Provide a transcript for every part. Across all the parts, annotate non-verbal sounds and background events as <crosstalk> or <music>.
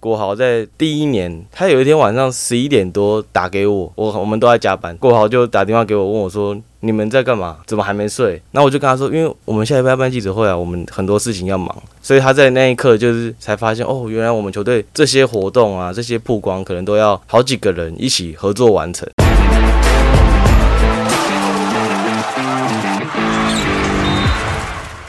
国豪在第一年，他有一天晚上十一点多打给我，我我们都在加班，国豪就打电话给我，问我说：“你们在干嘛？怎么还没睡？”然后我就跟他说：“因为我们下一拜要办记者会啊，我们很多事情要忙。”所以他在那一刻就是才发现，哦，原来我们球队这些活动啊，这些曝光可能都要好几个人一起合作完成。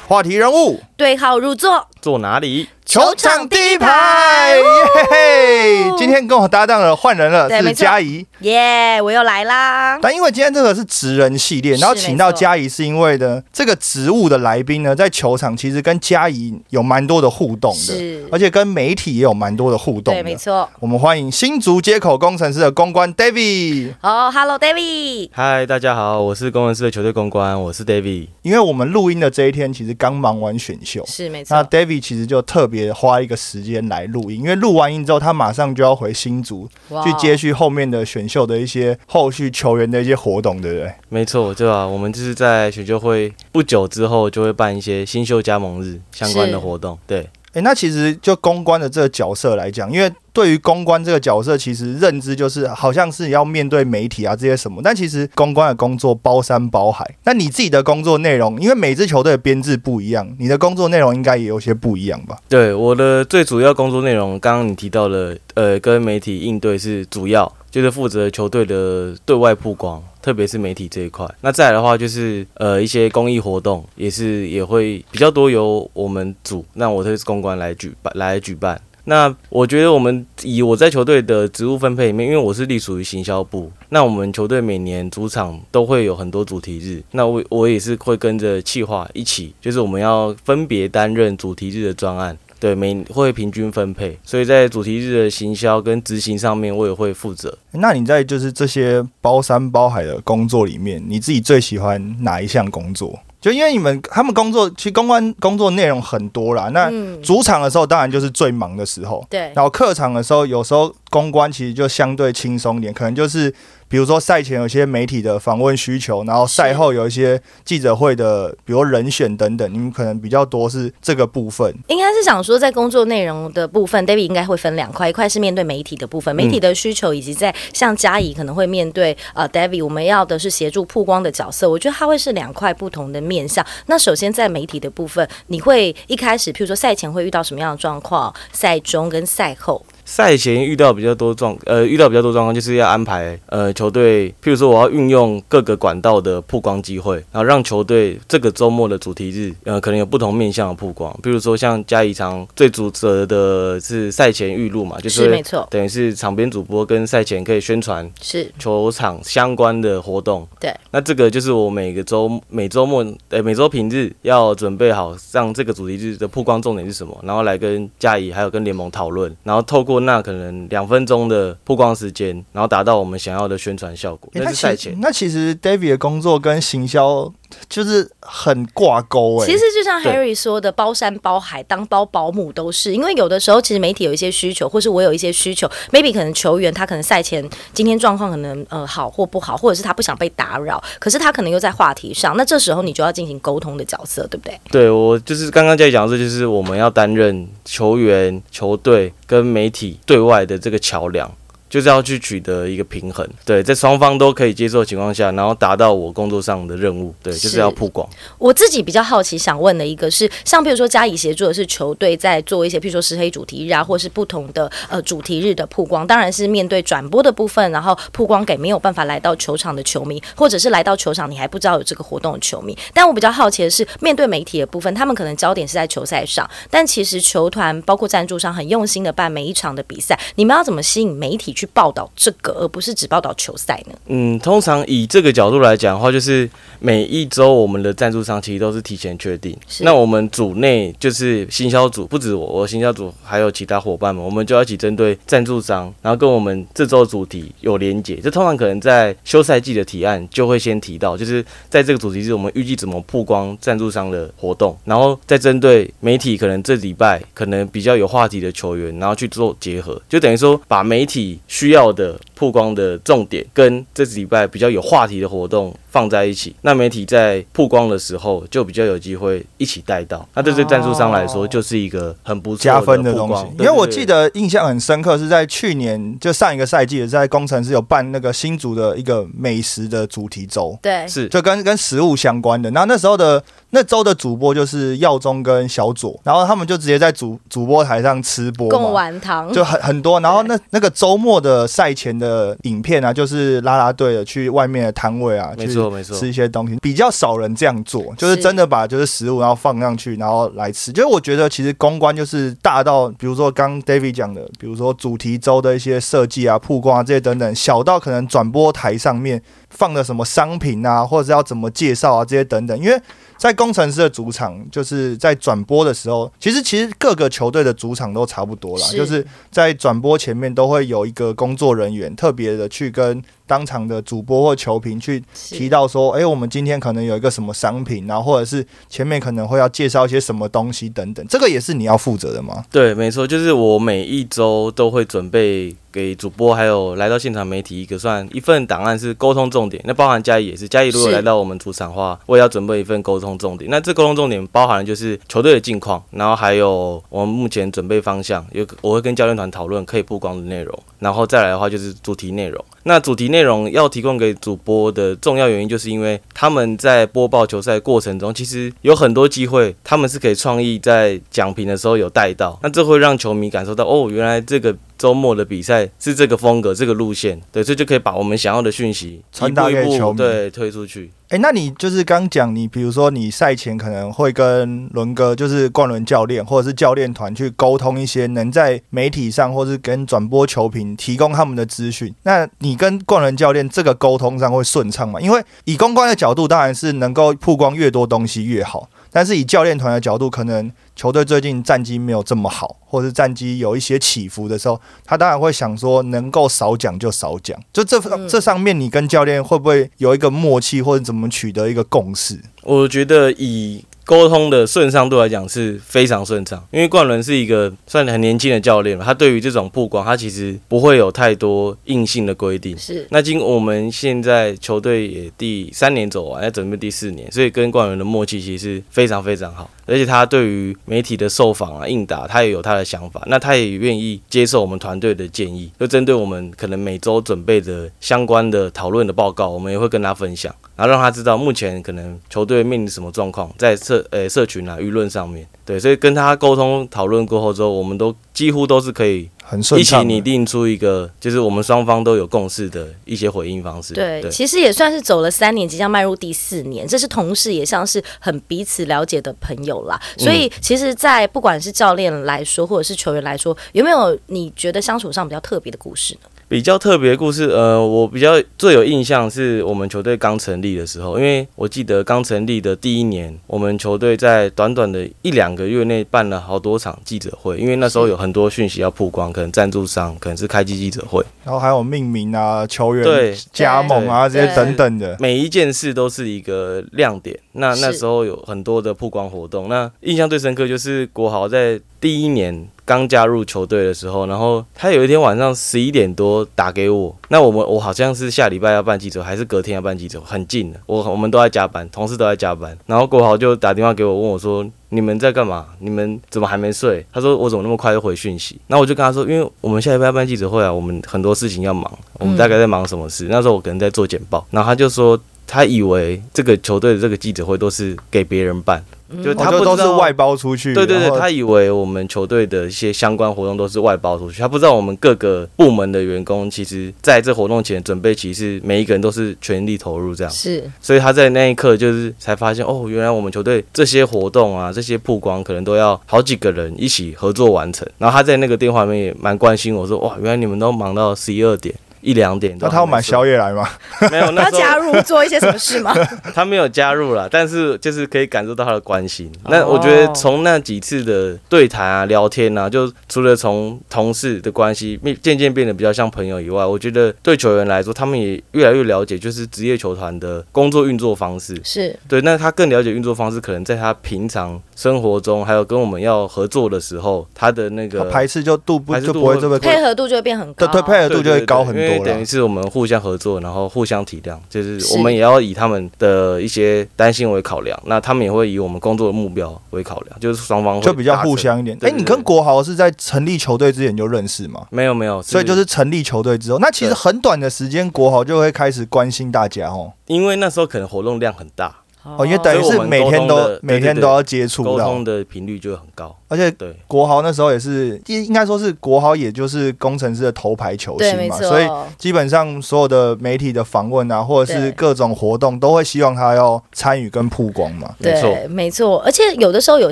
话题人物对号入座，坐哪里？球场第一排，耶嘿！今天跟我搭档的换人了，是对没错嘉怡。耶我又来啦。但因为今天这个是职人系列，然后请到没错嘉怡，是因为呢，这个职务的来宾呢，在球场其实跟嘉怡有蛮多的互动的，而且跟媒体也有蛮多的互动对，没错。我们欢迎新竹接口工程师的公关 David。哦、e l o David。嗨，大家好，我是工程师的球队公关，我是 David。因为我们录音的这一天，其实刚忙完选秀，是没错那错，David 其实就特别花一个时间来录音，因为录完音之后，他马上就要回新竹去接续后面的选秀的一些后续球员的一些活动，对不对？没错，对吧？我们就是在选秀会不久之后就会办一些新秀加盟日相关的活动。对，诶，那其实就公关的这个角色来讲，因为对于公关这个角色，其实认知就是好像是要面对媒体啊这些什么，但其实公关的工作包山包海。那你自己的工作内容，因为每支球队的编制不一样，你的工作内容应该也有些不一样吧？对，我的最主要工作内容，刚刚你提到的，呃，跟媒体应对是主要，就是负责球队的对外曝光，特别是媒体这一块。那再来的话，就是呃一些公益活动，也是也会比较多由我们组，那我这是公关来举办来举办。那我觉得我们以我在球队的职务分配里面，因为我是隶属于行销部，那我们球队每年主场都会有很多主题日，那我我也是会跟着企划一起，就是我们要分别担任主题日的专案。对，每会平均分配，所以在主题日的行销跟执行上面，我也会负责。那你在就是这些包山包海的工作里面，你自己最喜欢哪一项工作？就因为你们他们工作，其实公关工作内容很多啦。那嗯，主场的时候当然就是最忙的时候，对，然后客场的时候，有时候公关其实就相对轻松一点，可能就是比如说赛前有些媒体的访问需求，然后赛后有一些记者会的，比如人选等等，你们可能比较多是这个部分。应该是想说，在工作内容的部分，David 应该会分两块，一块是面对媒体的部分，媒体的需求，以及在像嘉怡可能会面对呃 David，我们要的是协助曝光的角色。我觉得它会是两块不同的面向。那首先在媒体的部分，你会一开始，譬如说赛前会遇到什么样的状况，赛中跟赛后，赛前遇到比较多状，呃，遇到比较多状况，就是要安排呃球队，譬如说我要运用各个管道的曝光机会，然后让球队这个周末的主题日，呃，可能有不同面向的曝光，譬如说像嘉义场最主责的是赛前预录嘛，就是是没错，等于是场边主播跟赛前可以宣传是。球场相关的活动。对，那这个就是我每个周每周末呃每周平日要准备好，让这个主题日的曝光重点是什么，然后来跟嘉怡还有跟联盟讨论，然后透过那可能两分钟的曝光时间，然后达到我们想要的宣传效果。诶那是赛前。那其实 David 的工作跟行销就是很挂钩哎、其实就像 Harry 说的，包山包海，当包保姆都是。因为有的时候，其实媒体有一些需求，或是我有一些需求，maybe 可能球员他可能赛前今天状况可能呃好或不好，或者是他不想被打扰，可是他可能又在话题上，那这时候你就要进行沟通的角色，对不对？对我就是刚刚在讲的，这就是我们要担任球员、球队跟媒体对外的这个桥梁。就是要去取得一个平衡，对，在双方都可以接受的情况下，然后达到我工作上的任务，对，就是是要曝光。我自己比较好奇，想问的一个是，像比如说嘉以协助的是球队在做一些，譬如说石黑主题日啊，或是不同的呃主题日的曝光，当然是面对转播的部分，然后曝光给没有办法来到球场的球迷，或者是来到球场你还不知道有这个活动的球迷。但我比较好奇的是，面对媒体的部分，他们可能焦点是在球赛上，但其实球团包括赞助商很用心的办每一场的比赛，你们要怎么吸引媒体去报道这个，而不是只报道球赛呢？嗯，通常以这个角度来讲的话，就是每一周我们的赞助商其实都是提前确定。那我们组内就是行销组，不止我，我行销组还有其他伙伴们，我们就要一起针对赞助商，然后跟我们这周的主题有连结。这通常可能在休赛季的提案就会先提到，就是在这个主题是，我们预计怎么曝光赞助商的活动，然后再针对媒体可能这礼拜可能比较有话题的球员，然后去做结合，就等于说把媒体需要的曝光的重点跟这礼拜比较有话题的活动放在一起，那媒体在曝光的时候就比较有机会一起带到。那这对赞助商来说就是一个很不错加分的东西。因为我记对对得印象很深刻，是在去年就上一个赛季，在工程师有办那个新竹的一个美食的主题周，对对，是就跟跟食物相关的。然后那时候的那周的主播就是耀宗跟小左，然后他们就直接在主主播台上吃播贡嘛。丸汤就很很多，然后那那个周末的赛前的影片啊，就是啦啦队的去外面的摊位啊，去没错没错吃一些东西，比较少人这样做，就是是真的把就是食物然后放上去，然后来吃。就是我觉得其实公关就是大到，比如说刚 David 讲的，比如说主题周的一些设计啊、曝光啊这些等等，小到可能转播台上面放的什么商品啊，或者是要怎么介绍啊这些等等，因为。在工程师的主场，就是在转播的时候，其实其实各个球队的主场都差不多啦，是就是在转播前面都会有一个工作人员特别的去跟当场的主播或球评去提到说，哎、我们今天可能有一个什么商品，然后或者是前面可能会要介绍一些什么东西等等，这个也是你要负责的吗？对，没错，就是我每一周都会准备给主播还有来到现场媒体一个算一份档案，是沟通重点。那包含嘉义也是，嘉义如果来到我们主场的话，我也要准备一份沟通重点。那这沟通重点包含的就是球队的近况，然后还有我们目前准备方向，有我会跟教练团讨论可以曝光的内容，然后再来的话就是主题内容。那主题内容要提供给主播的重要原因，就是因为他们在播报球赛过程中，其实有很多机会，他们是可以创意在讲评的时候有带到，那这会让球迷感受到，哦，原来这个周末的比赛是这个风格、这个路线，对，所以就可以把我们想要的讯息传达给球迷对推出去。哎、那你就是刚讲，你比如说你赛前可能会跟伦哥，就是冠伦教练或者是教练团去沟通一些能在媒体上或是跟转播球评提供他们的资讯。那你跟冠伦教练这个沟通上会顺畅吗？因为以公关的角度，当然是能够曝光越多东西越好。但是以教练团的角度，可能球队最近战绩没有这么好，或者是战绩有一些起伏的时候，他当然会想说，能够少讲就少讲。就这、嗯这上面，你跟教练会不会有一个默契，或者怎么取得一个共识？我觉得以沟通的顺畅度来讲是非常顺畅，因为冠伦是一个算很年轻的教练了，他对于这种曝光，他其实不会有太多硬性的规定。是那经我们现在球队也第三年走完，要准备第四年，所以跟冠伦的默契其实是非常非常好。而且他对于媒体的受访啊、应答，他也有他的想法，那他也愿意接受我们团队的建议，就针对我们可能每周准备的相关的讨论的报告，我们也会跟他分享，然后让他知道目前可能球队面临什么状况，在社呃社群啊、舆论上面，对，所以跟他沟通讨论过后之后，我们都几乎都是可以很顺一起。拟定出一个，就是我们双方都有共识的一些回应方式。对，其实也算是走了三年，即将迈入第四年，这是同事也像是很彼此了解的朋友啦。所以其实，在不管是教练来说，或者是球员来说，有没有你觉得相处上比较特别的故事呢？比较特别的故事，呃，我比较最有印象是我们球队刚成立的时候，因为我记得刚成立的第一年，我们球队在短短的一两个月内办了好多场记者会，因为那时候有很多讯息要曝光，可能赞助商，可能是开机记者会，然后还有命名啊、球员对加盟啊这些等等的。每一件事都是一个亮点。那那时候有很多的曝光活动，那印象最深刻就是国豪在第一年刚加入球队的时候，然后他有一天晚上十一点多打给我，那我们我好像是下礼拜要办记者，还是隔天要办记者，很近的，我我们都在加班，同事都在加班，然后国豪就打电话给我问我说。你们在干嘛？你们怎么还没睡？他说我怎么那么快就回讯息？那我就跟他说，因为我们下礼拜要办记者会啊，我们很多事情要忙，我们大概在忙什么事？那时候我可能在做简报，然后他就说他以为这个球队的这个记者会都是给别人办，就哦他不知道就都是外包出去。对对对，他以为我们球队的一些相关活动都是外包出去，他不知道我们各个部门的员工其实在这活动前准备，其实每一个人都是全力投入这样。是所以他在那一刻就是才发现，哦，原来我们球队这些活动啊，这些曝光可能都要好几个人一起合作完成。然后他在那个电话里面也蛮关心我说，哇，原来你们都忙到十一二点。一两点，那他要买宵夜来吗？没有，<laughs> 那要时候加入做一些什么事吗？<laughs> 他没有加入了，但是就是可以感受到他的关心。哦那我觉得从那几次的对谈啊、聊天啊，就除了从同事的关系变渐渐变得比较像朋友以外，我觉得对球员来说，他们也越来越了解，就是职业球团的工作运作方式。是对，那他更了解运作方式，可能在他平常生活中，还有跟我们要合作的时候，他的那个排斥就度不排斥度就不会这么配合度就会变很高。对对配合度就会高很多。为。等于是我们互相合作，然后互相体谅，就是是我们也要以他们的一些担心为考量，那他们也会以我们工作的目标为考量，就是双方会就比较互。相一点。哎、你跟国豪是在成立球队之前就认识吗？没有没有，所以就是成立球队之后，那其实很短的时间，国豪就会开始关心大家哦。因为那时候可能活动量很大，哦，因为等于是每天都每天都要接触沟通，的频率就会很高。而且对，国豪那时候也是应应该说是国豪，也就是工程师的头牌球星嘛，所以基本上所有的媒体的访问啊，或者是各种活动，都会希望他要参与跟曝光嘛。没错对，没错。而且有的时候有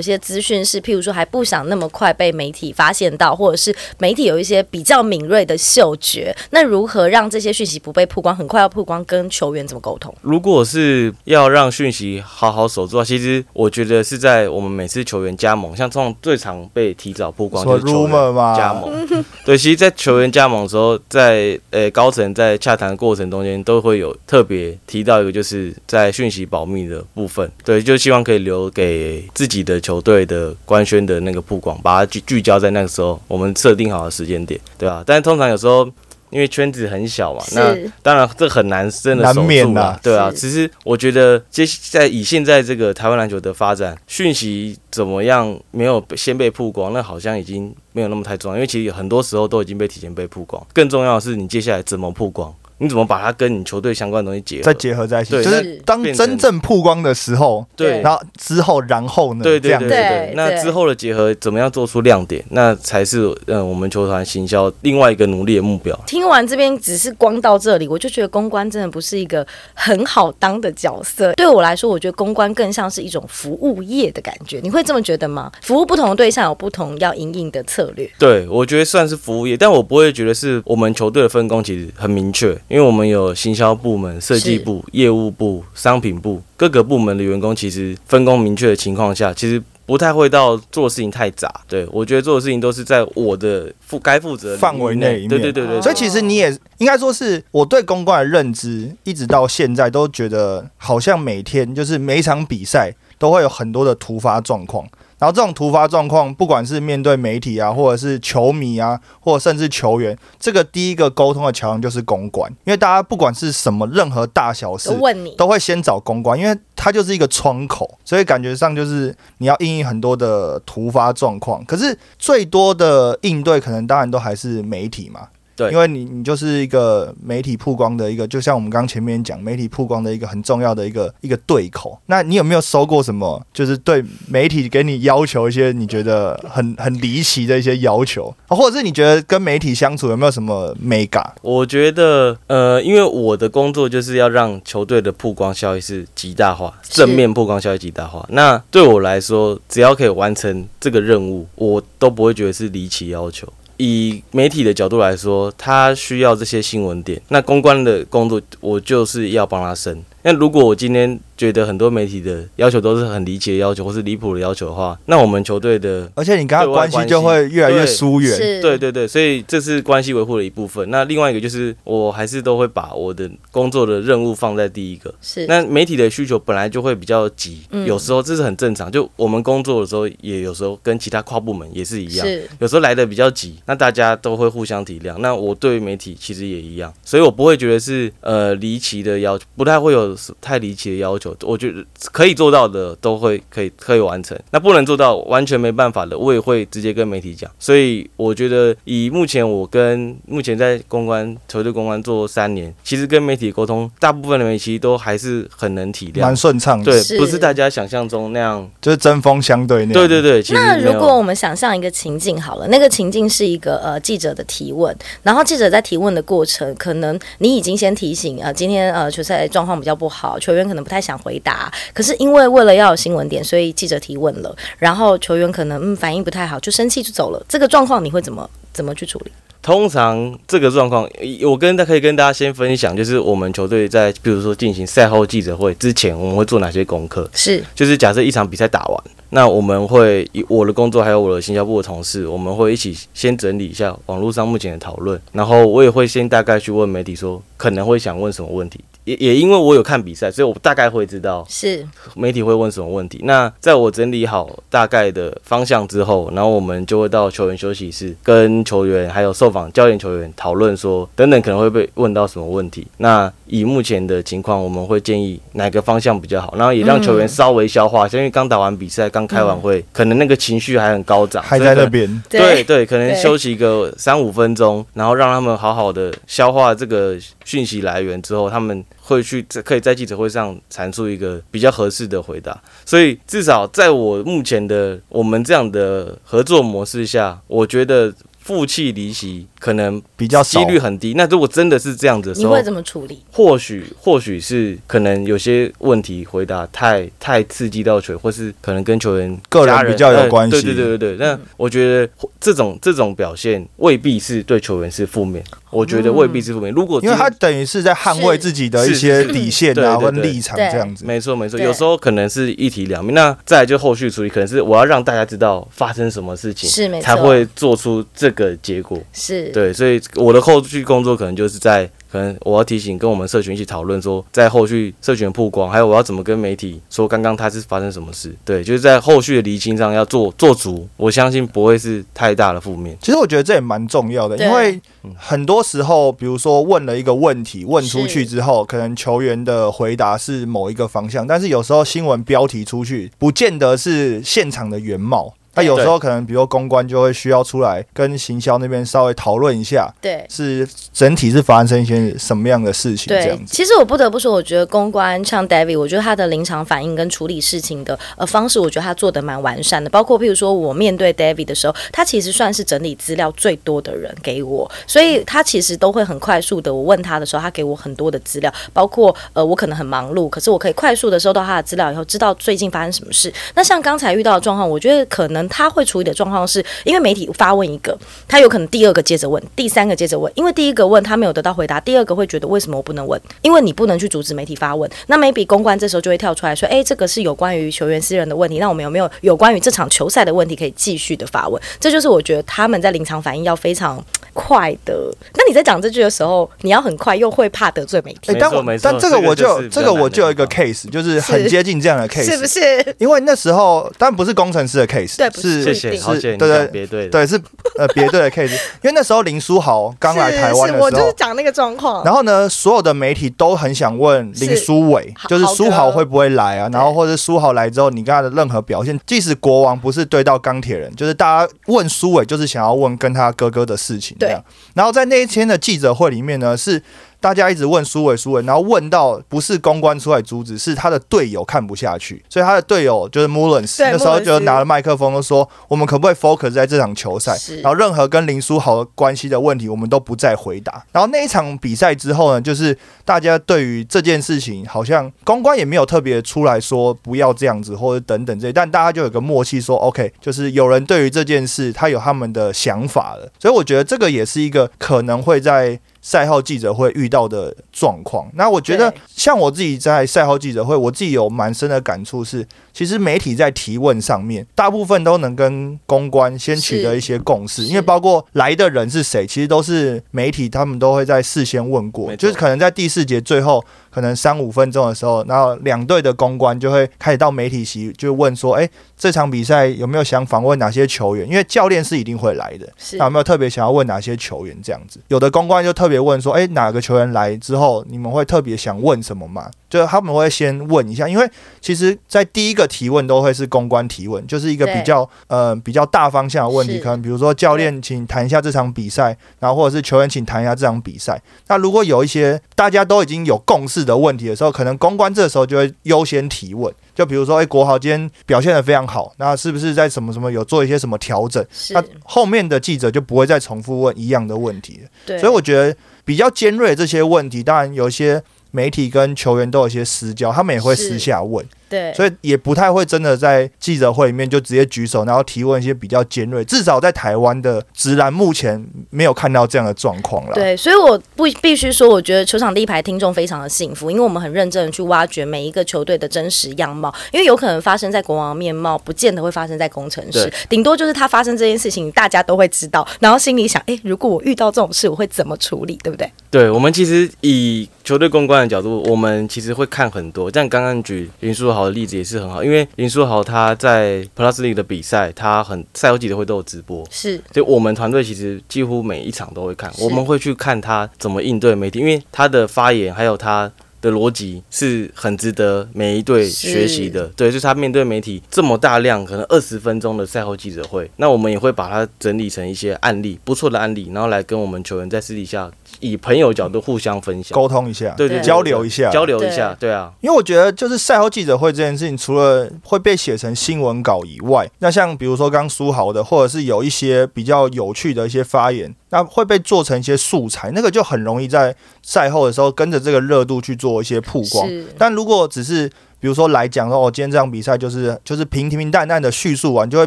些资讯是，譬如说还不想那么快被媒体发现到，或者是媒体有一些比较敏锐的嗅觉，那如何让这些讯息不被曝光，很快要曝光，跟球员怎么沟通？如果是要让讯息好好守住的话，其实我觉得是在我们每次球员加盟，像这种最常被提早曝光说就是球员嘛加盟。<laughs> 对，其实，在球员加盟的时候，在呃高层在洽谈的过程中间，都会有特别提到一个，就是在讯息保密的部分。对，就希望可以留给自己的球队的官宣的那个曝光，把它聚聚焦在那个时候我们设定好的时间点，对吧、但是通常有时候。因为圈子很小嘛，那当然这很难真的守难免啦住啦，对啊。其实我觉得接在以现在这个台湾篮球的发展，讯息怎么样没有先被曝光，那好像已经没有那么太重要，因为其实很多时候都已经被提前被曝光。更重要的是你接下来怎么曝光，你怎么把它跟你球队相关的东西结合再。结合在一起，就是当真正曝光的时候，对然后之后，然后呢？对对对对那之后的结合怎么样做出亮点，那才是嗯我们球团行销另外一个努力的目标。听完这边只是光到这里，我就觉得公关真的不是一个很好当的角色。对我来说，我觉得公关更像是一种服务业的感觉。你会这么觉得吗？服务不同的对象有不同要营运的策略。对，我觉得算是服务业，但我不会觉得是我们球队的分工其实很明确，因为我们有行销部门、设计部、业务部、商品部各个部门的员工，其实分工明确的情况下，其实。不太会到做事情太杂，对我觉得做的事情都是在我的负该负责的范围内对对对对，所以其实你也应该说是我对公关的认知，一直到现在都觉得好像每天就是每一场比赛都会有很多的突发状况。然后这种突发状况，不管是面对媒体啊，或者是球迷啊，或者甚至球员，这个第一个沟通的桥梁就是公关，因为大家不管是什么任何大小事都，问你，都会先找公关，因为它就是一个窗口，所以感觉上就是你要应应很多的突发状况。可是最多的应对，可能当然都还是媒体嘛。对因为你你就是一个媒体曝光的一个，就像我们刚前面讲，媒体曝光的一个很重要的一个一个对口。那你有没有收过什么，就是对媒体给你要求一些你觉得很 <laughs> 很离奇的一些要求，啊或者是你觉得跟媒体相处有没有什么美感？我觉得，呃，因为我的工作就是要让球队的曝光效益是极大化，正面曝光效益极大化。那对我来说，只要可以完成这个任务，我都不会觉得是离奇要求。以媒体的角度来说，他需要这些新闻点，那公关的工作我就是要帮他升。那如果我今天觉得很多媒体的要求都是很离奇的要求，或是离谱的要求的话，那我们球队的而且你跟他关系就会越来越疏远。是，对对对，所以这是关系维护的一部分。那另外一个就是，我还是都会把我的工作的任务放在第一个。是，那媒体的需求本来就会比较急，嗯有时候这是很正常。就我们工作的时候，也有时候跟其他跨部门也是一样，是有时候来的比较急，那大家都会互相体谅。那我对媒体其实也一样，所以我不会觉得是呃离奇的要求，不太会有太离奇的要求。我觉得可以做到的都会可以可以完成，那不能做到完全没办法的，我也会直接跟媒体讲。所以我觉得以目前我跟目前在公关球队公关做三年，其实跟媒体沟通，大部分的媒体其实都还是很能体谅蛮谅。顺畅的，对，不是大家想象中那样。就是针锋相对那样。对对对，那如果我们想象一个情境好了，那个情境是一个呃记者的提问，然后记者在提问的过程，可能你已经先提醒呃今天呃球赛状况比较不好，球员可能不太想回答，可是因为为了要有新闻点，所以记者提问了，然后球员可能嗯反应不太好，就生气就走了，这个状况你会怎么怎么去处理？通常这个状况，我跟大可以跟大家先分享，就是我们球队在比如说进行赛后记者会之前，我们会做哪些功课？是就是假设一场比赛打完，那我们会以我的工作还有我的新加坡的同事，我们会一起先整理一下网络上目前的讨论，然后我也会先大概去问媒体说可能会想问什么问题。也也因为我有看比赛，所以我大概会知道是媒体会问什么问题。那在我整理好大概的方向之后，然后我们就会到球员休息室跟球员还有受访教练球员讨论说，等等可能会被问到什么问题。那以目前的情况，我们会建议哪个方向比较好，然后也让球员稍微消化，因为刚打完比赛，刚开完会，可能那个情绪还很高涨，还在那边。对对，可能休息个三五分钟，然后让他们好好的消化这个讯息来源之后，他们会去可以在记者会上阐述一个比较合适的回答。所以至少在我目前的我们这样的合作模式下，我觉得。负气离席可能比较几率很低。那如果真的是这样子，你会怎么处理？或许或许是可能有些问题回答太太刺激到球员，或是可能跟球员个人比较有关系。对对对对对。那我觉得这种这种表现未必是对球员是负面。我觉得未必是负面。如果因为他等于是在捍卫自己的一些底线啊，或立场这样子。没错没错。有时候可能是一体两面。那再就后续处理，可能是我要让大家知道发生什么事情，是没错，才会做出这个结果。是对，所以我的后续工作可能就是在。可能我要提醒跟我们社群一起讨论，说在后续社群曝光，还有我要怎么跟媒体说刚刚他是发生什么事？对，就是在后续的厘清上要做做足，我相信不会是太大的负面。其实我觉得这也蛮重要的，因为很多时候，比如说问了一个问题，问出去之后，可能球员的回答是某一个方向，但是有时候新闻标题出去，不见得是现场的原貌。那有时候可能，比如公关就会需要出来跟行销那边稍微讨论一下，对，是整体是发生一些什么样的事情这样子。其实我不得不说，我觉得公关像 David，我觉得他的临场反应跟处理事情的呃方式，我觉得他做的蛮完善的。包括譬如说我面对 David 的时候，他其实算是整理资料最多的人给我，所以他其实都会很快速的。我问他的时候，他给我很多的资料，包括呃我可能很忙碌，可是我可以快速的收到他的资料以后，知道最近发生什么事。那像刚才遇到的状况，我觉得可能他会处理的。状况是因为媒体发问一个，他有可能第二个接着问，第三个接着问，因为第一个问他没有得到回答，第二个会觉得为什么我不能问？因为你不能去阻止媒体发问。那 maybe 公关这时候就会跳出来说：“哎，这个是有关于球员私人的问题，那我们有没有有关于这场球赛的问题可以继续的发问？”这就是我觉得他们在临场反应要非常快的。那你在讲这句的时候，你要很快，又会怕得罪媒体。但我但这个我就这个我就有一个 case，就是很接近这样的 case，是不是？因为那时候但不是工程师的 case，对，是谢谢。对对别对对是呃别队的 case，<laughs> 因为那时候林书豪刚来台湾的时候，我就是讲那个状况。然后呢，所有的媒体都很想问林书伟，就是书豪会不会来啊？然后或者书豪来之后，你跟他的任何表现，即使国王不是对到钢铁人，就是大家问书伟，就是想要问跟他哥哥的事情对。然后在那一天的记者会里面呢，是。大家一直问苏伟，苏伟，然后问到不是公关出来阻止，是他的队友看不下去，所以他的队友就是 Mullins，那时候就拿了麦克风说：“我们可不可以 focus 在这场球赛？然后任何跟林书豪关系的问题，我们都不再回答。”然后那一场比赛之后呢，就是大家对于这件事情，好像公关也没有特别出来说不要这样子或者等等这些，但大家就有个默契说：“OK，就是有人对于这件事他有他们的想法了。”所以我觉得这个也是一个可能会在。赛后记者会遇到的状况，那我觉得像我自己在赛后记者会，我自己有蛮深的感触是。其实媒体在提问上面，大部分都能跟公关先取得一些共识，因为包括来的人是谁，其实都是媒体他们都会在事先问过，就是可能在第四节最后可能三五分钟的时候，然后两队的公关就会开始到媒体席就问说，哎，这场比赛有没有想访问哪些球员？因为教练是一定会来的，那有没有特别想要问哪些球员这样子？有的公关就特别问说，哎，哪个球员来之后，你们会特别想问什么吗？就是他们会先问一下，因为其实，在第一个提问都会是公关提问，就是一个比较呃比较大方向的问题，可能比如说教练，请谈一下这场比赛，然后或者是球员，请谈一下这场比赛。那如果有一些大家都已经有共识的问题的时候，可能公关这时候就会优先提问。就比如说，哎，国豪今天表现的非常好，那是不是在什么什么有做一些什么调整？那后面的记者就不会再重复问一样的问题了。所以我觉得比较尖锐这些问题，当然有些。媒体跟球员都有一些私交，他们也会私下问。对，所以也不太会真的在记者会里面就直接举手，然后提问一些比较尖锐。至少在台湾的直男目前没有看到这样的状况了。对，所以我不必须说，我觉得球场第一排听众非常的幸福，因为我们很认真的去挖掘每一个球队的真实样貌，因为有可能发生在国王的面貌，不见得会发生在工程师，顶多就是他发生这件事情，大家都会知道，然后心里想，哎，如果我遇到这种事，我会怎么处理，对不对？对我们其实以球队公关的角度，我们其实会看很多。像刚刚举林书豪的例子也是很好，因为林书豪他在 Plus League 的比赛，他很赛后记者会都有直播，是所以我们团队其实几乎每一场都会看，我们会去看他怎么应对媒体，因为他的发言还有他。的逻辑是很值得每一队学习的，对，就是他面对媒体这么大量，可能二十分钟的赛后记者会，那我们也会把它整理成一些案例，不错的案例，然后来跟我们球员在私底下以朋友角度互相分享，沟通一下，对对对。交流一下，交流一下，对。啊，因为我觉得，就是赛后记者会这件事情，除了会被写成新闻稿以外，那像比如说刚苏豪的，或者是有一些比较有趣的一些发言，那会被做成一些素材，那个就很容易在赛后的时候跟着这个热度去做一些曝光。但如果只是比如说来讲说，哦，今天这场比赛就是就是平平平淡淡的叙述完，就会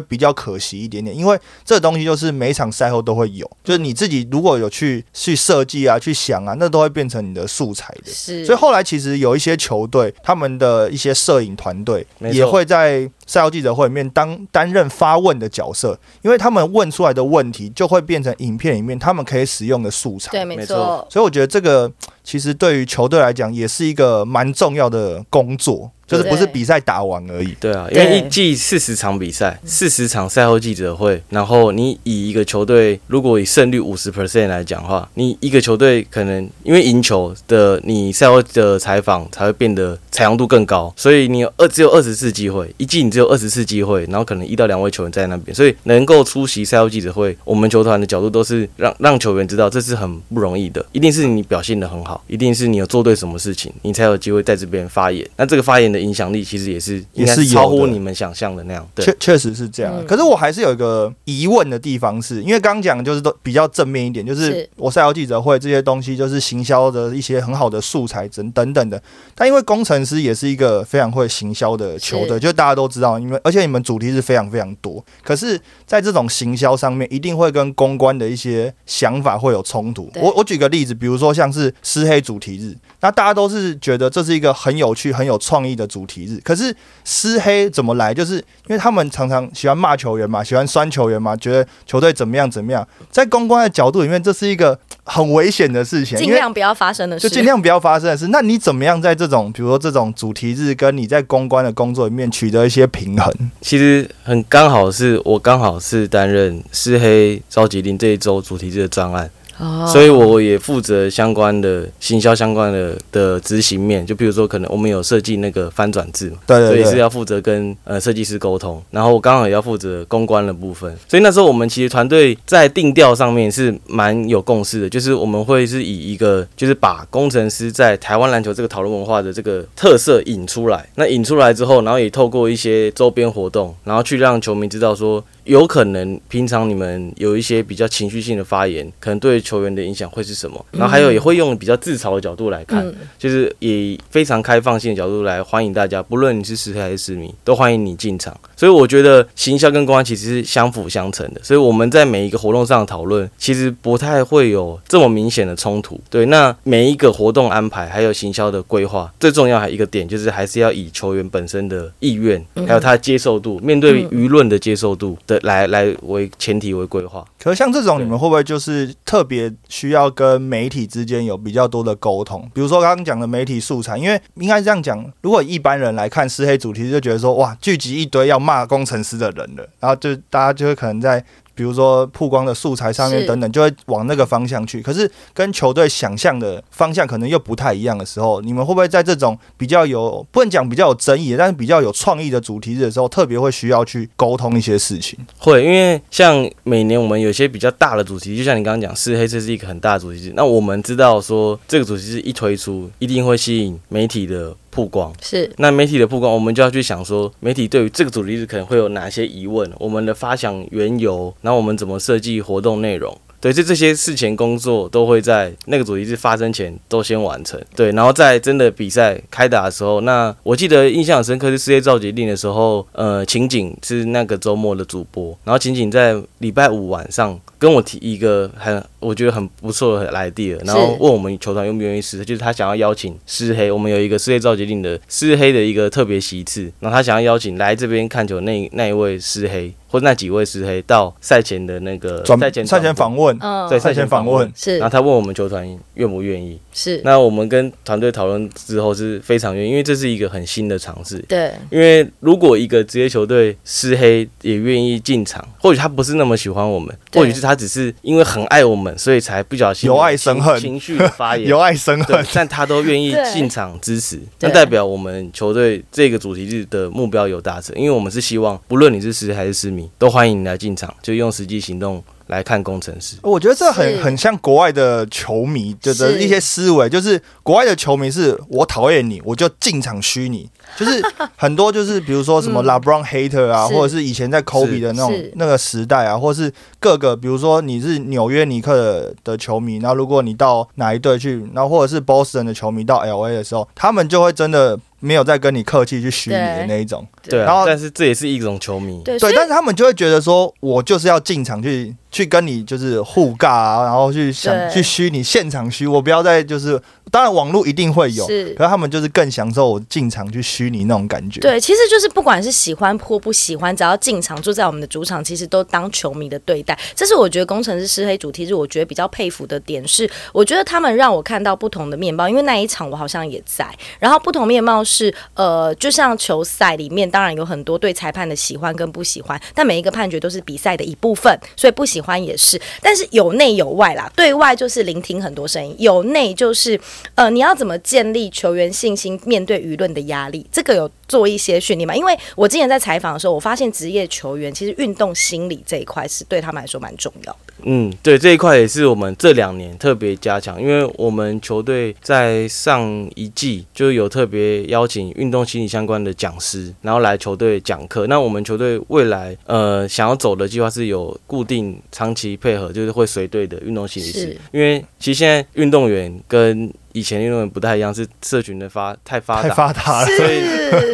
比较可惜一点点，因为这东西就是每场赛后都会有，就是你自己如果有去去设计啊、去想啊，那都会变成你的素材的。是，所以后来其实有一些球队，他们的一些摄影团队也会在赛后记者会里面当担任发问的角色，因为他们问出来的问题就会变成影片里面他们可以使用的素材。对，没没错错，所以我觉得这个其实对于球队来讲也是一个蛮重要的工作，就是不是比赛打完而已。对啊，因为一季四十场比赛，四十场赛后记者会，然后你以一个球队，如果以胜率五十 percent 来讲的话，你一个球队可能因为赢球的，你赛后的采访才会变得采用度更高，所以你有二只有二十次机会，一季你只有二十次机会，然后可能一到两位球员在那边，所以能够出席赛后记者会，我们球团的角度都是让让球员知道这是很不容易的，一定是你表现的很好，一定是你有做对什么事情，你才有机会在这边发言。那这个发言的影响力其实也是应该也是超乎你们想象的那样。对确确实是这样，嗯可是我还是有一个疑问的地方是，因为刚刚讲就是都比较正面一点，就是是我赛后记者会这些东西，就是行销的一些很好的素材等等等的。但因为工程师也是一个非常会行销的球队，就大家都知道，因为而且你们主题是非常非常多，可是在这种行销上面，一定会跟公关的一些想法会有冲突。我我举个例子，比如说像是施黑主题日，那大家都是觉得这是一个很有趣、很有创意的主题日，可是施黑怎么来？就是因为他们常常喜欢骂球员嘛，喜欢酸球员嘛，觉得球队怎么样怎么样，在公关的角度里面，这是一个很危险的事情，尽量不要发生的事，就尽量不要发生的事。那你怎么样在这种，比如说这种主题日，跟你在公关的工作里面取得一些平衡？其实很刚好是我刚好是担任四黑召集令这一周主题日的专案，哦，所以我也负责相关的行销相关的的执行面。就比如说，可能我们有设计那个翻转字嘛，对对对，所以是要负责跟呃设计师沟通，然后我刚好也要负责公关的部分，所以那时候我们其实团队在定调上面是蛮有共识的，就是我们会是以一个就是把工程师在台湾篮球这个讨论文化的这个特色引出来，那引出来之后，然后也透过一些周边活动，然后去让球迷知道说，有可能平常你们有一些比较情绪性的发言，可能对球员的影响会是什么，然后还有也会用比较自嘲的角度来看，嗯就是以非常开放性的角度来欢迎大家，不论你是实黑还是实迷，都欢迎你进场。所以我觉得行销跟公关其实是相辅相成的，所以我们在每一个活动上的讨论，其实不太会有这么明显的冲突。对，那每一个活动安排还有行销的规划，最重要还有一个点就是还是要以球员本身的意愿，还有他的接受度，面对舆论的接受度的来来为前提为规划。可是像这种，你们会不会就是特别需要跟媒体之间有比较多的沟通？比如说刚刚讲的媒体素材，因为应该这样讲，如果一般人来看施黑主题，就觉得说哇，聚集一堆要骂工程师的人了，然后就大家就会可能在。比如说曝光的素材上面等等，就会往那个方向去。可是跟球队想象的方向可能又不太一样的时候，你们会不会在这种比较有不能讲比较有争议，但是比较有创意的主题日的时候，特别会需要去沟通一些事情？会，因为像每年我们有些比较大的主题，就像你刚刚讲，是黑，这是一个很大的主题。那我们知道说，这个主题是一推出，一定会吸引媒体的曝光。是那媒体的曝光，我们就要去想说，媒体对于这个主题是可能会有哪些疑问，我们的发想缘由，然后我们怎么设计活动内容。对，就这些事前工作都会在那个主题日发生前都先完成。对，然后在真的比赛开打的时候，那我记得印象很深刻是世界召集令的时候，呃，情景是那个周末的主播，然后情景在礼拜五晚上跟我提一个很我觉得很不错的来 idea，然后问我们球团愿不愿意试，就是他想要邀请施黑，我们有一个世界召集令的施黑的一个特别席次，然后他想要邀请来这边看球那那一位施黑。或那几位师黑到赛前的那个赛前赛前访问，嗯，对赛前访问。是，然后他问我们球团愿不愿意，是，那我们跟团队讨论之后是非常愿意，因为这是一个很新的尝试，对，因为如果一个职业球队师黑也愿意进场，或许他不是那么喜欢我们，或许是他只是因为很爱我们，所以才不小心由爱生恨，情绪的发言，<laughs> 由爱生恨，但他都愿意进场支持，那代表我们球队这个主题日的目标有达成，因为我们是希望不论你是师还是师迷，都欢迎你来。进场就用实际行动来看工程师，我觉得这很很像国外的球迷的一些思维，就是国外的球迷是我讨厌你，我就进场虚拟，就是 <laughs> 很多就是比如说什么 LeBron hater 啊，或者是以前在 Kobe 的那种那个时代啊，或者是各个比如说你是纽约尼克的球迷，然后如果你到哪一队去，然后或者是 Boston 的球迷到 LA 的时候，他们就会真的。没有再跟你客气去虚拟的那一种，对，然后但是这也是一种球迷，对，但是他们就会觉得说，我就是要进场去。去跟你就是互尬啊，然后去想去虚拟现场虚，我不要再就是，当然网络一定会有，是，可是他们就是更享受我进场去虚拟那种感觉。对，其实就是不管是喜欢或不喜欢，只要进场坐在我们的主场，其实都当球迷的对待。这是我觉得工程师施黑主题是我觉得比较佩服的点，是我觉得他们让我看到不同的面貌，因为那一场我好像也在。然后不同面貌是，呃，就像球赛里面，当然有很多对裁判的喜欢跟不喜欢，但每一个判决都是比赛的一部分，所以不喜。欢也是，但是有内有外啦。对外就是聆听很多声音，有内就是呃，你要怎么建立球员信心，面对舆论的压力，这个有做一些训练嘛？因为我之前在采访的时候，我发现职业球员其实运动心理这一块是对他们来说蛮重要。嗯，对这一块也是我们这两年特别加强，因为我们球队在上一季就有特别邀请运动心理相关的讲师，然后来球队讲课。那我们球队未来呃想要走的计划是有固定。长期配合就是会随队的运动心理师，因为其实现在运动员跟以前运动员不太一样，是社群的发太发达，太发达了，所以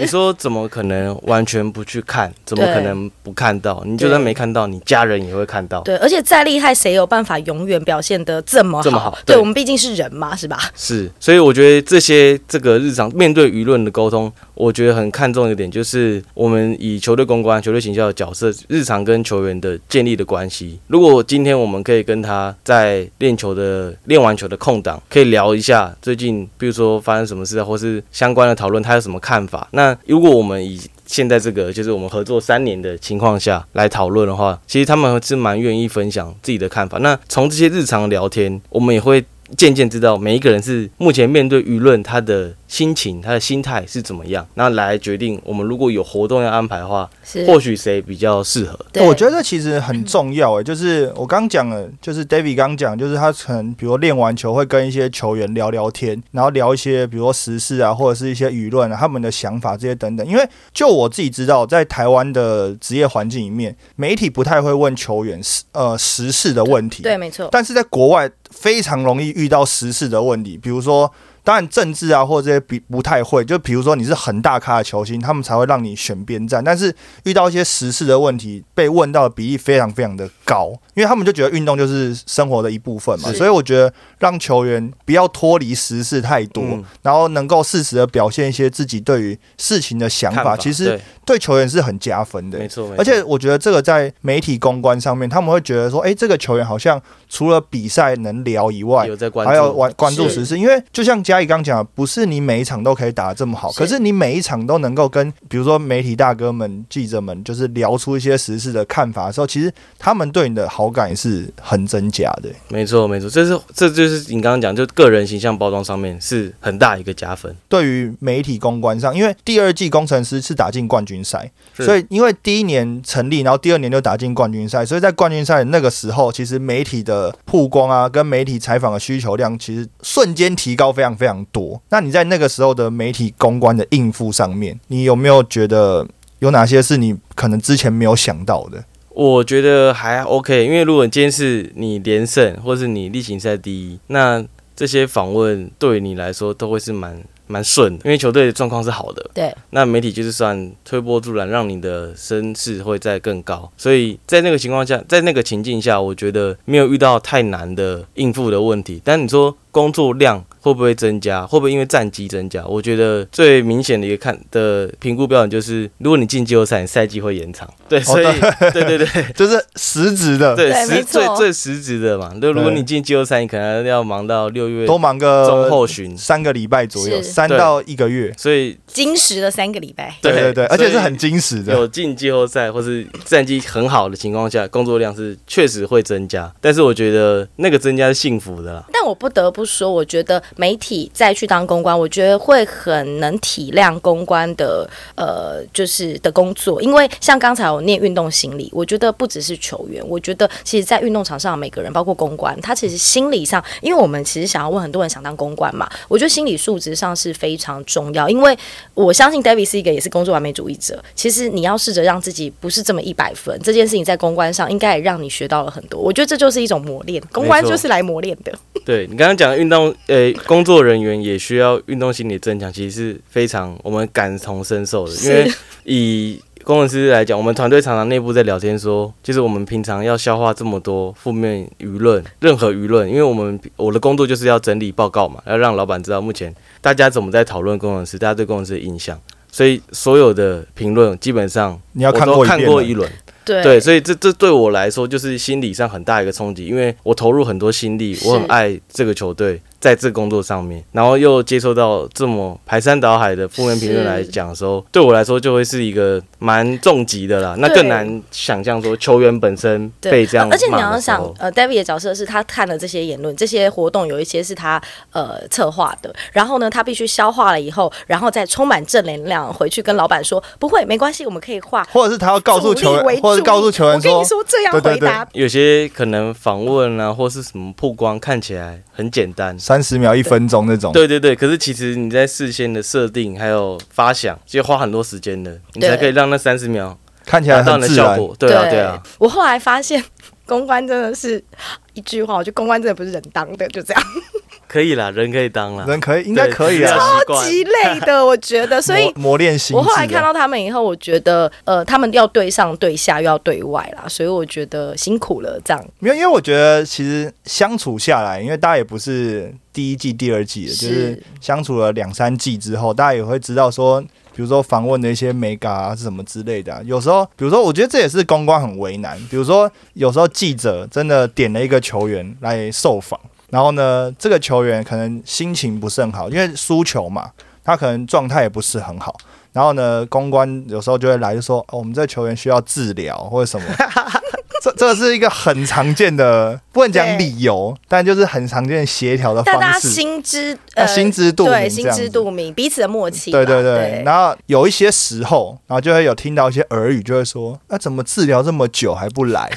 你说怎么可能完全不去看？怎么可能不看到？你就算没看到，你家人也会看到。对，而且再厉害，谁有办法永远表现得这么这么好？对我们毕竟是人嘛，是吧？是，所以我觉得这些这个日常面对舆论的沟通，我觉得很看重一点，就是我们以球队公关、球队形象的角色，日常跟球员的建立的关系。如果今天我们可以跟他在练球的练完球的空档，可以聊一下最近，比如说发生什么事啊，或是相关的讨论，他有什么看法？那如果我们以现在这个就是我们合作三年的情况下来讨论的话，其实他们是蛮愿意分享自己的看法。那从这些日常聊天，我们也会渐渐知道每一个人是目前面对舆论他的。心情，他的心态是怎么样？那来决定我们如果有活动要安排的话，或许谁比较适合？我觉得其实很重要诶，就是我刚讲了，就是 David 刚讲，就是他可能比如练完球会跟一些球员聊聊天，然后聊一些比如说时事啊，或者是一些舆论啊，他们的想法这些等等。因为就我自己知道，在台湾的职业环境里面，媒体不太会问球员时呃时事的问题，对，没错。但是在国外非常容易遇到时事的问题，比如说。当然，政治啊，或者这些比不太会。就比如说，你是很大咖的球星，他们才会让你选边站。但是遇到一些时事的问题，被问到的比例非常非常的高，因为他们就觉得运动就是生活的一部分嘛。所以我觉得让球员不要脱离时事太多，然后能够适时的表现一些自己对于事情的想法，其实对球员是很加分的。没错，而且我觉得这个在媒体公关上面，他们会觉得说，哎，这个球员好像除了比赛能聊以外，还要关关注时事，因为就像。嘉义刚讲，不是你每一场都可以打得这么好，可是你每一场都能够跟，比如说媒体大哥们、记者们，就是聊出一些时事的看法的时候，其实他们对你的好感也是很真假的。没错，没错，这是这就是你刚刚讲，就个人形象包装上面是很大一个加分。对于媒体公关上，因为第二季工程师是打进冠军赛，所以因为第一年成立，然后第二年就打进冠军赛，所以在冠军赛那个时候，其实媒体的曝光啊，跟媒体采访的需求量，其实瞬间提高非常。非常多，那你在那个时候的媒体公关的应付上面，你有没有觉得有哪些是你可能之前没有想到的？我觉得还 OK，因为如果今天是你连胜，或是你例行赛第一，那这些访问对你来说都会是蛮蛮顺的，因为球队的状况是好的。对，那媒体就是算推波助澜，让你的声势会再更高。所以在那个情况下，在那个情境下，我觉得没有遇到太难的应付的问题。但你说工作量会不会增加？会不会因为战绩增加？我觉得最明显的一个看的评估标准就是，如果你进季后赛，你赛季会延长。对，所以对 <laughs> 对对 <laughs> 就是实质的，对，实最最实质的嘛。就如果你进季后赛，你可能要忙到六月都忙个中后旬，三个礼拜左右，三到一个月。所以金石的三个礼拜。对对对，而且是很精实的。有进季后赛或是战绩很好的情况下，工作量是确实会增加，但是我觉得那个增加是幸福的啦。但我不得不说，我觉得媒体再去当公关，我觉得会很能体谅公关的呃，就是的工作，因为像刚才我念运动心理，我觉得不只是球员，我觉得其实，在运动场上每个人，包括公关，他其实心理上，因为我们其实想要问很多人想当公关嘛，我觉得心理素质上是非常重要，因为我相信 David 是一个也是工作完美主义者，其实你要试着让自己不是这么一百分，这件事情在公关上应该也让你学到了很多，我觉得这就是一种磨练，公关就是来磨练的。<laughs> 对你刚刚讲的运动，呃，工作人员也需要运动心理增强，其实是非常我们感同身受的，因为以工程师来讲，我们团队常常内部在聊天说，就是我们平常要消化这么多负面舆论，任何舆论，因为我们我的工作就是要整理报告嘛，要让老板知道目前大家怎么在讨论工程师，大家对工程师的印象，所以所有的评论基本上你要看过一遍了。过一轮。对。对，所以这这对我来说就是心理上很大一个冲击，因为我投入很多心力，我很爱这个球队，在这个工作上面，然后又接受到这么排山倒海的负面评论来讲的时候，对我来说就会是一个蛮重疾的啦。那更难想象说球员本身被这样而且你要想呃，David 的角色是他看了这些言论，这些活动有一些是他呃策划的，然后呢，他必须消化了以后，然后再充满正能量回去跟老板说，不会，没关系，我们可以画。或者是他要告诉球员，或者是告诉球员说我跟你，说这样回答，有些可能访问啊，或是什么曝光看起来很简单。三十秒、一分钟那种。对对对，可是其实你在事先的设定还有发想，就花很多时间的，你才可以让那三十秒看起来达到很自然。你的效果。对啊，对啊。我后来发现，公关真的是一句话，我觉得公关真的不是人当的，就这样，可以啦，人可以当啦，人可以，应该可以对啊。超级累的，我觉得，<laughs> 所以磨。磨练心。我后来看到他们以后，我觉得，呃，他们要对上对下，又要对外啦，所以我觉得辛苦了。这样没有，因为我觉得其实相处下来，因为大家也不是第一季、第二季的，就是相处了两三季之后，大家也会知道说，比如说访问的一些美感啊是什么之类的啊、有时候，比如说，我觉得这也是公关很为难。比如说，有时候记者真的点了一个球员来受访，然后呢，这个球员可能心情不是很好，因为输球嘛，他可能状态也不是很好。然后呢，公关有时候就会来就说，哦，我们这个球员需要治疗或者什么。<laughs> 这这是一个很常见的，不能讲理由，但就是很常见协调的但大家方式。心知呃心知肚明对，心知肚明，彼此的默契吧。对对对，然后有一些时候，然后就会有听到一些耳语，就会说：“那、怎么治疗这么久还不来？”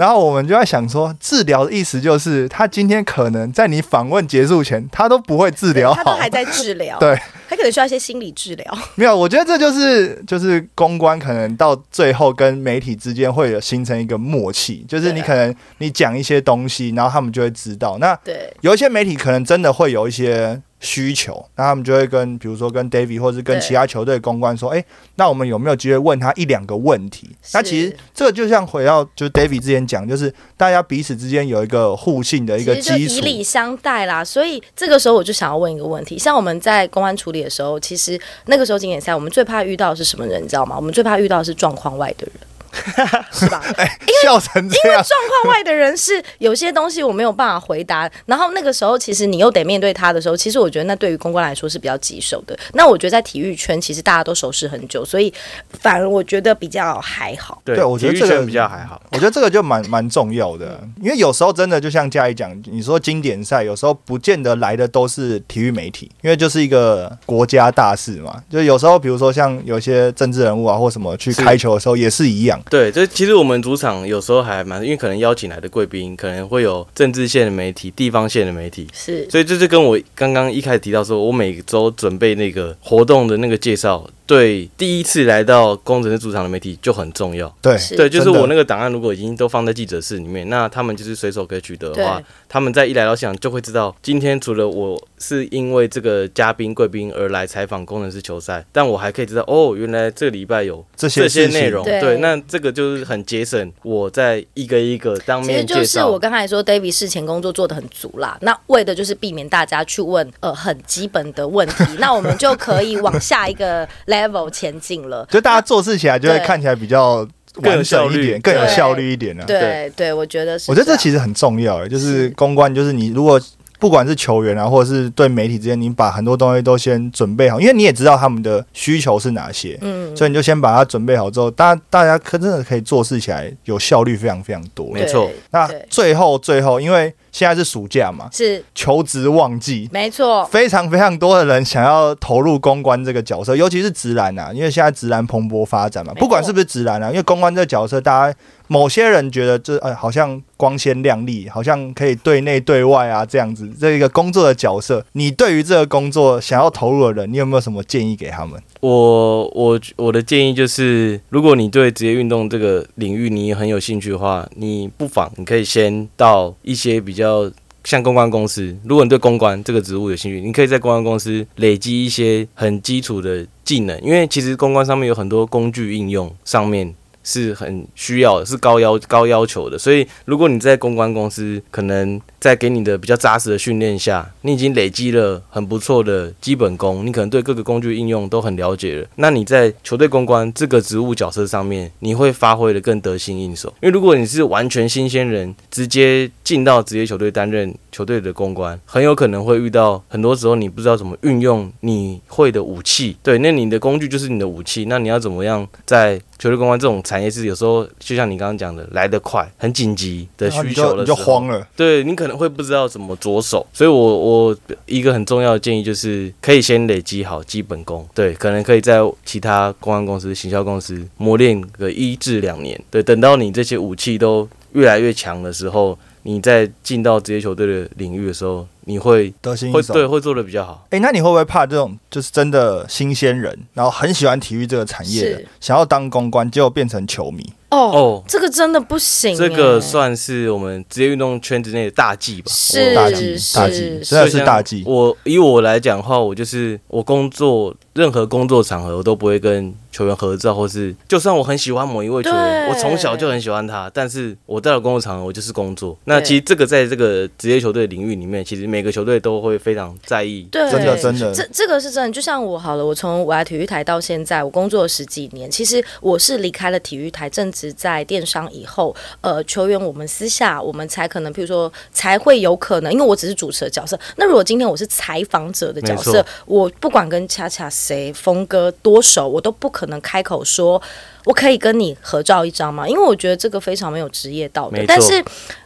然后我们就在想说，治疗的意思就是他今天可能在你访问结束前，他都不会治疗好。他都还在治疗，<laughs> 对，他可能需要一些心理治疗。没有，<laughs> 我觉得这就是就是公关可能到最后跟媒体之间会有形成一个默契，就是你可能你讲一些东西，然后他们就会知道。那对，有一些媒体可能真的会有一些需求，那他们就会跟比如说跟 David 或是跟其他球队公关说，哎、那我们有没有机会问他一两个问题？那其实这个就像回到就是 David 之前讲，就是大家彼此之间有一个互信的一个基础。以礼相待啦。所以这个时候我就想要问一个问题：像我们在公安处理的时候，其实那个时候经典赛，我们最怕遇到的是什么人？你知道吗？我们最怕遇到的是状况外的人。<laughs> 是吧？<laughs> 笑成这样，状况外的人是有些东西我没有办法回答，然后那个时候其实你又得面对他的时候，其实我觉得那对于公关来说是比较棘手的。那我觉得在体育圈其实大家都熟识很久，所以反而我觉得比较还好。对对我觉得这个体育圈比较还好。我觉得这个就蛮蛮重要的，因为有时候真的就像嘉怡讲，你说经典赛有时候不见得来的都是体育媒体，因为就是一个国家大事嘛。就有时候比如说像有一些政治人物啊或什么去开球的时候也是一样。对，这其实我们主场有时候还蛮，因为可能邀请来的贵宾可能会有政治线的媒体、地方线的媒体，是。所以这就跟我刚刚一开始提到说，我每周准备那个活动的那个介绍，对第一次来到工程师主场的媒体就很重要。对，是。对，就是我那个档案如果已经都放在记者室里面，那他们就是随手可以取得的话，他们在一来到现场就会知道，今天除了我是因为这个嘉宾贵宾而来采访工程师球赛，但我还可以知道哦，原来这个礼拜有这些内容。对。对，那这个就是很节省我在一个一个当其实面就是我绍。刚才说，David 事前工作做的很足啦。那为的就是避免大家去问呃很基本的问题，<laughs> 那我们就可以往下一个 level 前进了。就大家做事起来就会看起来比较更有完效率整一点，更有效率一点啊。对对，我觉得是。我觉得这其实很重要，欸就是是公关，就是你如果不管是球员啊，或者是对媒体之间，你把很多东西都先准备好，因为你也知道他们的需求是哪些，嗯，所以你就先把它准备好之后，大家大家可真的可以做事起来有效率非常非常多。没错。那最后最后，因为现在是暑假嘛，是。求职旺季，没错，非常非常多的人想要投入公关这个角色，尤其是直男啊，因为现在直男蓬勃发展嘛，不管是不是直男啊，因为公关这个角色，大家某些人觉得这呃好像光鲜亮丽，好像可以对内对外啊这样子，这一个工作的角色，你对于这个工作想要投入的人，你有没有什么建议给他们？我我我的建议就是，如果你对职业运动这个领域你很有兴趣的话，你不妨你可以先到一些比较像公关公司。如果你对公关这个职务有兴趣，你可以在公关公司累积一些很基础的技能，因为其实公关上面有很多工具应用上面。是很需要的，是高要高要求的，所以如果你在公关公司，可能在给你的比较扎实的训练下，你已经累积了很不错的基本功，你可能对各个工具应用都很了解了。那你在球队公关这个职务角色上面，你会发挥的更得心应手。因为如果你是完全新鲜人，直接进到职业球队担任球队的公关，很有可能会遇到很多时候你不知道怎么运用你会的武器。对，那你的工具就是你的武器，那你要怎么样在球队公关这种产业是有时候就像你刚刚讲的，来得快，很紧急的需你就你就慌了，对你可能会不知道怎么着手，所以我我一个很重要的建议就是，可以先累积好基本功，对，可能可以在其他公关公司、行销公司磨练个一至两年，对，等到你这些武器都越来越强的时候，你在进到职业球队的领域的时候，你会得心应手。会对会做的比较好。哎、那你会不会怕这种就是真的新鲜人，然后很喜欢体育这个产业的，想要当公关，结果变成球迷？哦，哦，这个真的不行欸，这个算是我们职业运动圈子内的大忌吧。是大忌，大忌，是真的是大忌。我以我来讲的话，我就是我工作任何工作场合，我都不会跟球员合照，或是就算我很喜欢某一位球员，我从小就很喜欢他，但是我到了工作场合，我就是工作。那其实这个在这个职业球队领域里面，其实每个球队都会非常在意。对，真的真的这这个是真的。就像我好了，我从我来体育台到现在，我工作了十几年。其实我是离开了体育台，正值在电商以后，呃，球员我们私下我们才可能，譬如说才会有可能，因为我只是主持的角色。那如果今天我是采访者的角色，我不管跟恰恰谁、峰哥多熟，我都不可能开口说。我可以跟你合照一张吗？因为我觉得这个非常没有职业道德但是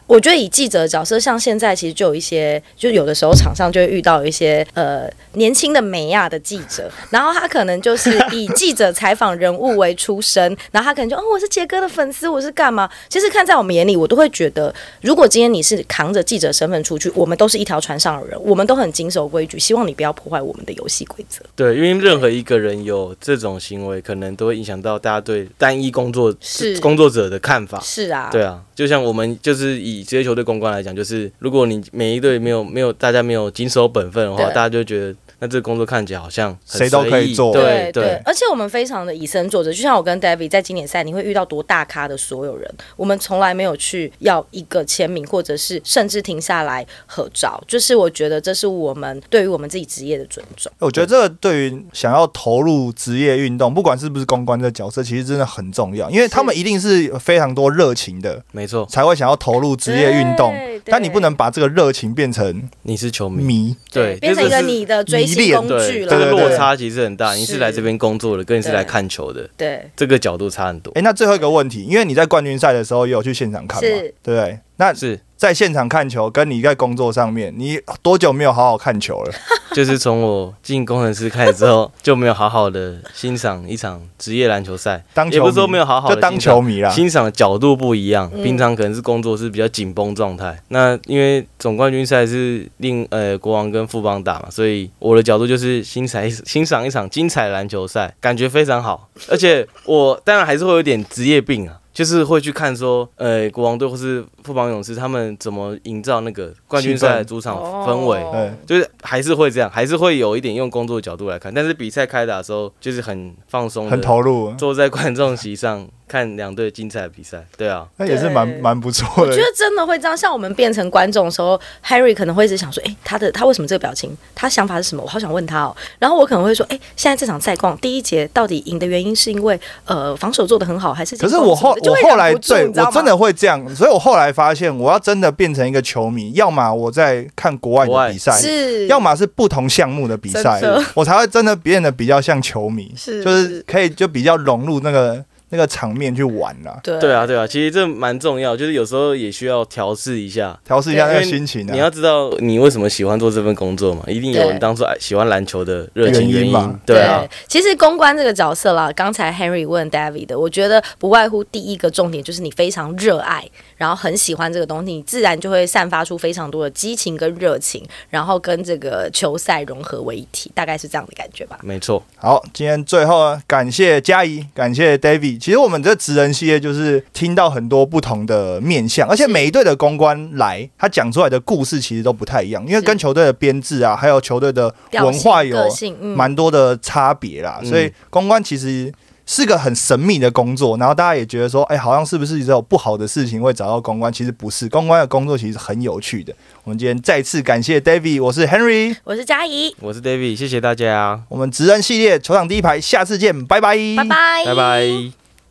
我觉得以记者的角色，像现在其实就有一些，就有的时候场上就会遇到一些呃年轻的美亚的记者，然后他可能就是以记者采访人物为出身，<laughs> 然后他可能就哦我是杰哥的粉丝，我是干嘛？其实看在我们眼里，我都会觉得，如果今天你是扛着记者身份出去，我们都是一条船上的人，我们都很谨守规矩，希望你不要破坏我们的游戏规则。对，因为任何一个人有这种行为，可能都会影响到大家对单一工作是。工作者的看法。是啊，对啊，就像我们就是以职业球队公关来讲，就是如果你每一队没有没有大家没有谨守本分的话，大家就觉得那这个工作看起来好像谁都可以做。对对，而且我们非常的以身作则，就像我跟 David 在经典赛，你会遇到多大咖的所有人，我们从来没有去要一个签名，或者是甚至停下来合照，就是我觉得这是我们对于我们自己职业的尊重。我觉得这个对于想要投入职业运动，不管是不是公关这个角色，其实真的很重要，因为他们一定是有非常多热情的，没错，才会想要投入职业运动。对。但你不能把这个热情变成你是球迷，迷，对，变成一个你的追迷恋星工对具这个落差其实很大。你是是来这边工作的，跟你是来看球的，对，这个角度差很多。哎、那最后一个问题，因为你在冠军赛的时候也有去现场看嘛，对不对？那是在现场看球，跟你在工作上面，你多久没有好好看球了？<laughs> 就是从我进工程师开始之后，就没有好好的欣赏一场职业篮球赛。当球迷也不是说没有好好的就当球迷啦。欣赏的角度不一样，嗯平常可能是工作是比较紧绷状态。那因为总冠军赛是令呃国王跟富邦打嘛，所以我的角度就是欣赏一 <laughs> 欣赏一场精彩的篮球赛，感觉非常好。而且我当然还是会有点职业病啊。就是会去看说，呃，国王队或是富邦勇士他们怎么营造那个冠军赛主场氛围，哦对，就是还是会这样，还是会有一点用工作的角度来看。但是比赛开打的时候，就是很放松，很投入，坐在观众席上看两队精彩的比赛。对啊，那也是蛮蛮不错的我觉。得真的会这样，像我们变成观众的时候，Harry 可能会一直想说，哎、他的他为什么这个表情？他想法是什么？我好想问他哦。然后我可能会说，哎、现在这场赛况第一节到底赢的原因是因为呃防守做的很好，还是可是我后就会后来对我真的会这样，所以我后来发现，我要真的变成一个球迷，要么我在看国外的比赛，是，要么是不同项目的比赛，我才会真的变得比较像球迷，是。就是可以就比较融入那个那个场面去玩啦，对对啊，对啊，其实这蛮重要，就是有时候也需要调试一下。调试一下那个心情你要啊。知道你为什么喜欢做这份工作嘛，一定有当初爱喜欢篮球的热情原因原因嘛。对啊，其实公关这个角色啦，刚才 Henry 问 David 的，我觉得不外乎第一个重点就是你非常热爱，然后很喜欢这个东西，你自然就会散发出非常多的激情跟热情，然后跟这个球赛融合为一体，大概是这样的感觉吧。没错。好，今天最后呢，感谢嘉怡，感谢 David。其实我们这职人系列就是听到很多不同的面向，而且每一队的公关来，他讲出来的故事其实都不太一样，因为跟球队的编制啊，还有球队的文化有蛮多的差别啦，嗯所以公关其实是个很神秘的工作，然后大家也觉得说，哎、好像是不是只有不好的事情会找到公关？其实不是，公关的工作其实很有趣的。我们今天再次感谢 David，我是 Henry，我是嘉怡，我是 David，谢谢大家，我们职人系列球场第一排，下次见，拜拜，拜拜，拜拜。